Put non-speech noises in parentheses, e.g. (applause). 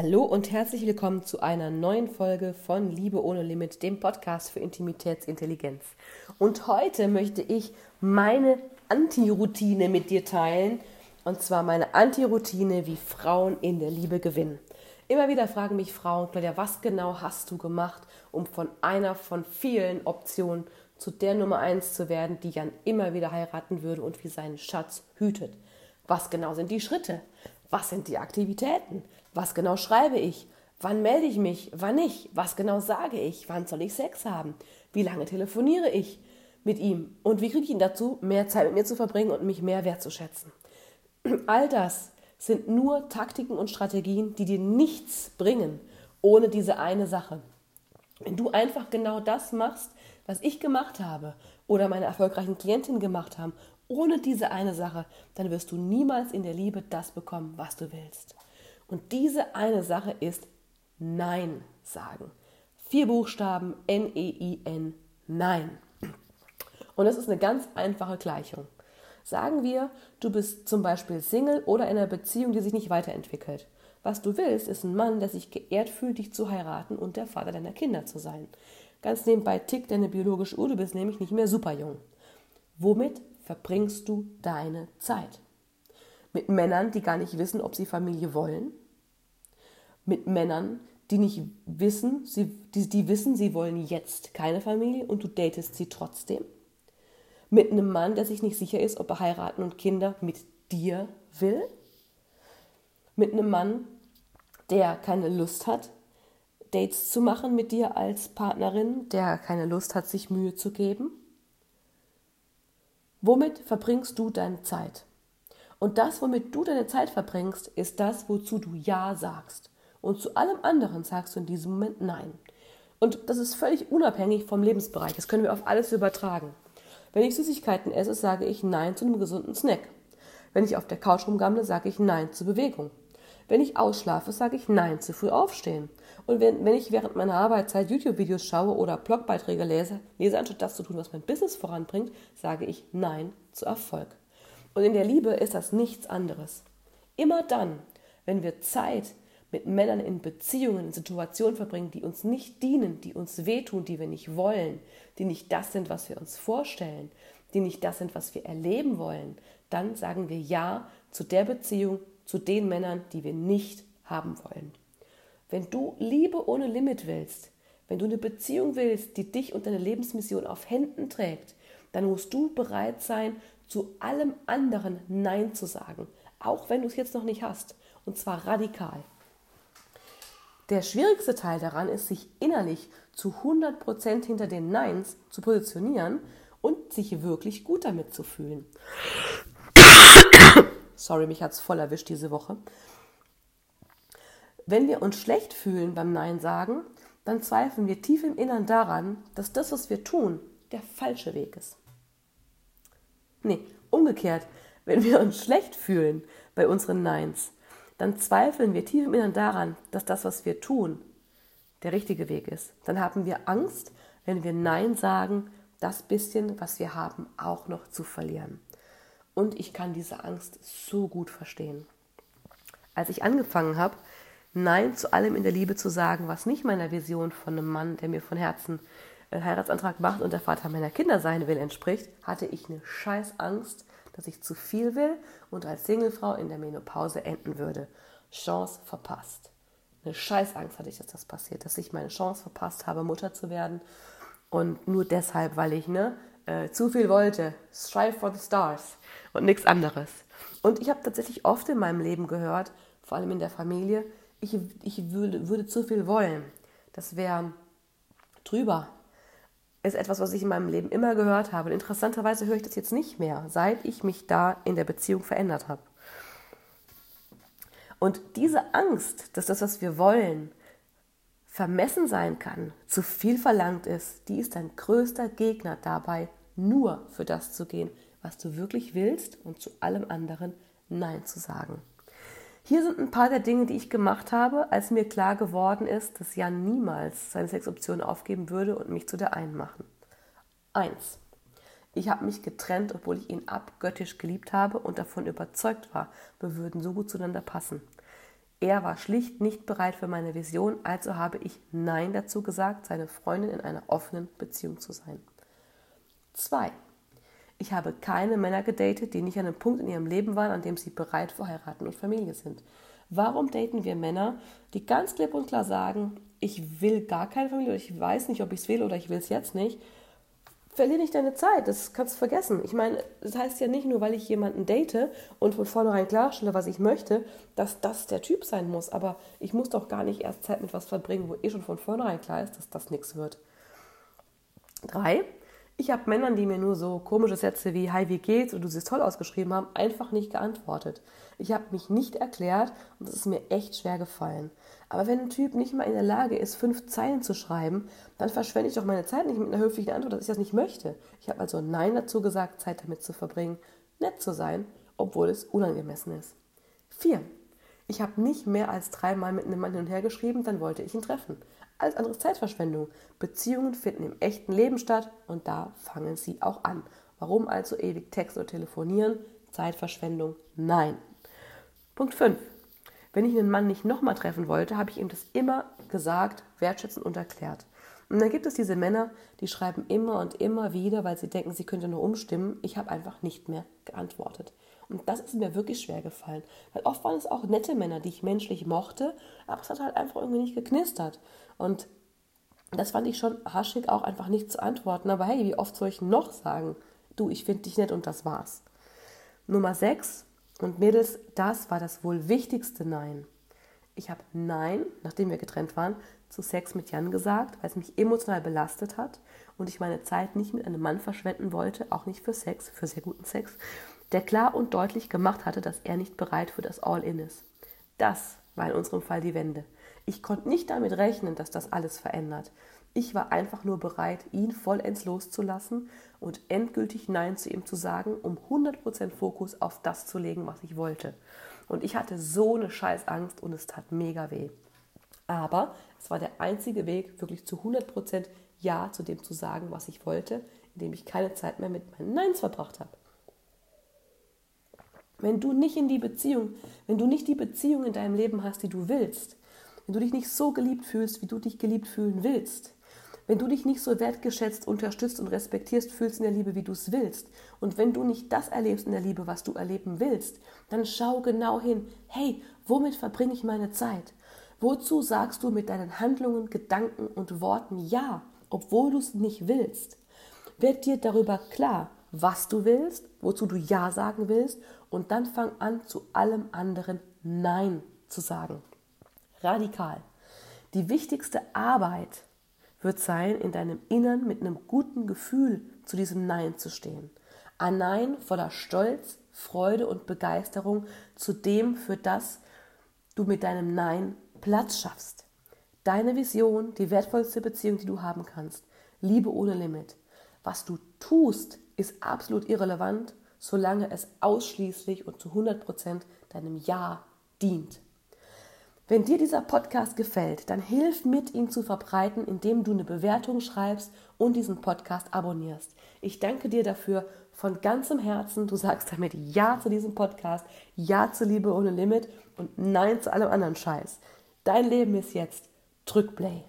Hallo und herzlich willkommen zu einer neuen Folge von Liebe ohne Limit, dem Podcast für Intimitätsintelligenz. Und heute möchte ich meine Anti-Routine mit dir teilen. Und zwar meine Anti-Routine, wie Frauen in der Liebe gewinnen. Immer wieder fragen mich Frauen, Claudia, was genau hast du gemacht, um von einer von vielen Optionen zu der Nummer eins zu werden, die Jan immer wieder heiraten würde und wie seinen Schatz hütet? Was genau sind die Schritte? Was sind die Aktivitäten? Was genau schreibe ich? Wann melde ich mich? Wann nicht? Was genau sage ich? Wann soll ich Sex haben? Wie lange telefoniere ich mit ihm? Und wie kriege ich ihn dazu, mehr Zeit mit mir zu verbringen und mich mehr wertzuschätzen? (clears throat) All das sind nur Taktiken und Strategien, die dir nichts bringen ohne diese eine Sache. Wenn du einfach genau das machst, was ich gemacht habe oder meine erfolgreichen Klientinnen gemacht haben, ohne diese eine Sache, dann wirst du niemals in der Liebe das bekommen, was du willst. Und diese eine Sache ist Nein sagen. Vier Buchstaben N-E-I-N, Nein. Und das ist eine ganz einfache Gleichung. Sagen wir, du bist zum Beispiel Single oder in einer Beziehung, die sich nicht weiterentwickelt. Was du willst, ist ein Mann, der sich geehrt fühlt, dich zu heiraten und der Vater deiner Kinder zu sein. Ganz nebenbei tickt deine biologische Uhr, du bist nämlich nicht mehr super jung. Womit verbringst du deine Zeit? Mit Männern, die gar nicht wissen, ob sie Familie wollen. Mit Männern, die nicht wissen, sie, die, die wissen, sie wollen jetzt keine Familie und du datest sie trotzdem. Mit einem Mann, der sich nicht sicher ist, ob er heiraten und Kinder mit dir will. Mit einem Mann, der keine Lust hat, Dates zu machen mit dir als Partnerin, der keine Lust hat, sich Mühe zu geben. Womit verbringst du deine Zeit? Und das, womit du deine Zeit verbringst, ist das, wozu du Ja sagst. Und zu allem anderen sagst du in diesem Moment Nein. Und das ist völlig unabhängig vom Lebensbereich. Das können wir auf alles übertragen. Wenn ich Süßigkeiten esse, sage ich Nein zu einem gesunden Snack. Wenn ich auf der Couch rumgammle, sage ich Nein zur Bewegung. Wenn ich ausschlafe, sage ich Nein zu früh aufstehen. Und wenn, wenn ich während meiner Arbeitszeit YouTube-Videos schaue oder Blogbeiträge lese, lese, anstatt das zu tun, was mein Business voranbringt, sage ich Nein zu Erfolg. Und in der Liebe ist das nichts anderes. Immer dann, wenn wir Zeit mit Männern in Beziehungen, in Situationen verbringen, die uns nicht dienen, die uns wehtun, die wir nicht wollen, die nicht das sind, was wir uns vorstellen, die nicht das sind, was wir erleben wollen, dann sagen wir Ja zu der Beziehung, zu den Männern, die wir nicht haben wollen. Wenn du Liebe ohne Limit willst, wenn du eine Beziehung willst, die dich und deine Lebensmission auf Händen trägt, dann musst du bereit sein, zu allem anderen Nein zu sagen, auch wenn du es jetzt noch nicht hast, und zwar radikal. Der schwierigste Teil daran ist, sich innerlich zu 100% hinter den Neins zu positionieren und sich wirklich gut damit zu fühlen. Sorry, mich hat es voll erwischt diese Woche. Wenn wir uns schlecht fühlen beim Nein sagen, dann zweifeln wir tief im Innern daran, dass das, was wir tun, der falsche Weg ist. Nee, umgekehrt, wenn wir uns schlecht fühlen bei unseren Neins, dann zweifeln wir tief im Inneren daran, dass das, was wir tun, der richtige Weg ist. Dann haben wir Angst, wenn wir Nein sagen, das bisschen, was wir haben, auch noch zu verlieren. Und ich kann diese Angst so gut verstehen. Als ich angefangen habe, Nein zu allem in der Liebe zu sagen, was nicht meiner Vision von einem Mann, der mir von Herzen einen Heiratsantrag macht und der Vater meiner Kinder sein will, entspricht, hatte ich eine scheiß Angst, dass ich zu viel will und als Singlefrau in der Menopause enden würde. Chance verpasst. Eine scheiß Angst hatte ich, dass das passiert, dass ich meine Chance verpasst habe, Mutter zu werden. Und nur deshalb, weil ich ne, äh, zu viel wollte. Strive for the stars und nichts anderes. Und ich habe tatsächlich oft in meinem Leben gehört, vor allem in der Familie, ich, ich würde, würde zu viel wollen. Das wäre drüber ist etwas, was ich in meinem Leben immer gehört habe. Und interessanterweise höre ich das jetzt nicht mehr, seit ich mich da in der Beziehung verändert habe. Und diese Angst, dass das, was wir wollen, vermessen sein kann, zu viel verlangt ist, die ist dein größter Gegner dabei, nur für das zu gehen, was du wirklich willst und zu allem anderen Nein zu sagen. Hier sind ein paar der Dinge, die ich gemacht habe, als mir klar geworden ist, dass Jan niemals seine Sexoption aufgeben würde und mich zu der einen machen. Eins. Ich habe mich getrennt, obwohl ich ihn abgöttisch geliebt habe und davon überzeugt war, wir würden so gut zueinander passen. Er war schlicht nicht bereit für meine Vision, also habe ich Nein dazu gesagt, seine Freundin in einer offenen Beziehung zu sein. 2. Ich habe keine Männer gedatet, die nicht an einem Punkt in ihrem Leben waren, an dem sie bereit für heiraten und Familie sind. Warum daten wir Männer, die ganz klipp und klar sagen, ich will gar keine Familie oder ich weiß nicht, ob ich es will oder ich will es jetzt nicht? Verlier nicht deine Zeit, das kannst du vergessen. Ich meine, das heißt ja nicht nur, weil ich jemanden date und von vornherein klarstelle, was ich möchte, dass das der Typ sein muss. Aber ich muss doch gar nicht erst Zeit mit was verbringen, wo eh schon von vornherein klar ist, dass das nichts wird. Drei, ich habe Männern, die mir nur so komische Sätze wie Hi, wie geht's und du siehst toll ausgeschrieben haben, einfach nicht geantwortet. Ich habe mich nicht erklärt und das ist mir echt schwer gefallen. Aber wenn ein Typ nicht mal in der Lage ist, fünf Zeilen zu schreiben, dann verschwende ich doch meine Zeit nicht mit einer höflichen Antwort, dass ich das nicht möchte. Ich habe also Nein dazu gesagt, Zeit damit zu verbringen, nett zu sein, obwohl es unangemessen ist. Vier. Ich habe nicht mehr als dreimal mit einem Mann hin und her geschrieben, dann wollte ich ihn treffen. Alles andere ist Zeitverschwendung. Beziehungen finden im echten Leben statt und da fangen sie auch an. Warum also ewig Text oder telefonieren? Zeitverschwendung? Nein. Punkt 5. Wenn ich einen Mann nicht nochmal treffen wollte, habe ich ihm das immer gesagt, wertschätzend und erklärt. Und dann gibt es diese Männer, die schreiben immer und immer wieder, weil sie denken, sie könnte nur umstimmen. Ich habe einfach nicht mehr geantwortet. Und das ist mir wirklich schwer gefallen. Weil oft waren es auch nette Männer, die ich menschlich mochte, aber es hat halt einfach irgendwie nicht geknistert. Und das fand ich schon haschig, auch einfach nicht zu antworten. Aber hey, wie oft soll ich noch sagen, du, ich finde dich nett und das war's. Nummer 6. Und Mädels, das war das wohl wichtigste Nein. Ich habe Nein, nachdem wir getrennt waren, zu Sex mit Jan gesagt, weil es mich emotional belastet hat und ich meine Zeit nicht mit einem Mann verschwenden wollte, auch nicht für Sex, für sehr guten Sex, der klar und deutlich gemacht hatte, dass er nicht bereit für das All-In ist. Das war in unserem Fall die Wende. Ich konnte nicht damit rechnen, dass das alles verändert. Ich war einfach nur bereit, ihn vollends loszulassen und endgültig Nein zu ihm zu sagen, um 100% Fokus auf das zu legen, was ich wollte. Und ich hatte so eine Scheißangst und es tat mega weh. Aber es war der einzige Weg, wirklich zu 100% Ja zu dem zu sagen, was ich wollte, indem ich keine Zeit mehr mit meinen Neins verbracht habe. Wenn du nicht in die Beziehung, wenn du nicht die Beziehung in deinem Leben hast, die du willst, wenn du dich nicht so geliebt fühlst, wie du dich geliebt fühlen willst, wenn du dich nicht so wertgeschätzt, unterstützt und respektierst fühlst in der Liebe, wie du es willst, und wenn du nicht das erlebst in der Liebe, was du erleben willst, dann schau genau hin, hey, womit verbringe ich meine Zeit? Wozu sagst du mit deinen Handlungen, Gedanken und Worten Ja, obwohl du es nicht willst? Werd dir darüber klar, was du willst, wozu du Ja sagen willst und dann fang an, zu allem anderen Nein zu sagen. Radikal. Die wichtigste Arbeit wird sein, in deinem Innern mit einem guten Gefühl zu diesem Nein zu stehen. Ein Nein voller Stolz, Freude und Begeisterung zu dem, für das du mit deinem Nein Platz schaffst. Deine Vision, die wertvollste Beziehung, die du haben kannst. Liebe ohne Limit. Was du tust, ist absolut irrelevant, solange es ausschließlich und zu 100% deinem Ja dient. Wenn dir dieser Podcast gefällt, dann hilf mit, ihn zu verbreiten, indem du eine Bewertung schreibst und diesen Podcast abonnierst. Ich danke dir dafür von ganzem Herzen. Du sagst damit Ja zu diesem Podcast, Ja zu Liebe ohne Limit und Nein zu allem anderen Scheiß. Dein Leben ist jetzt. Drück Play.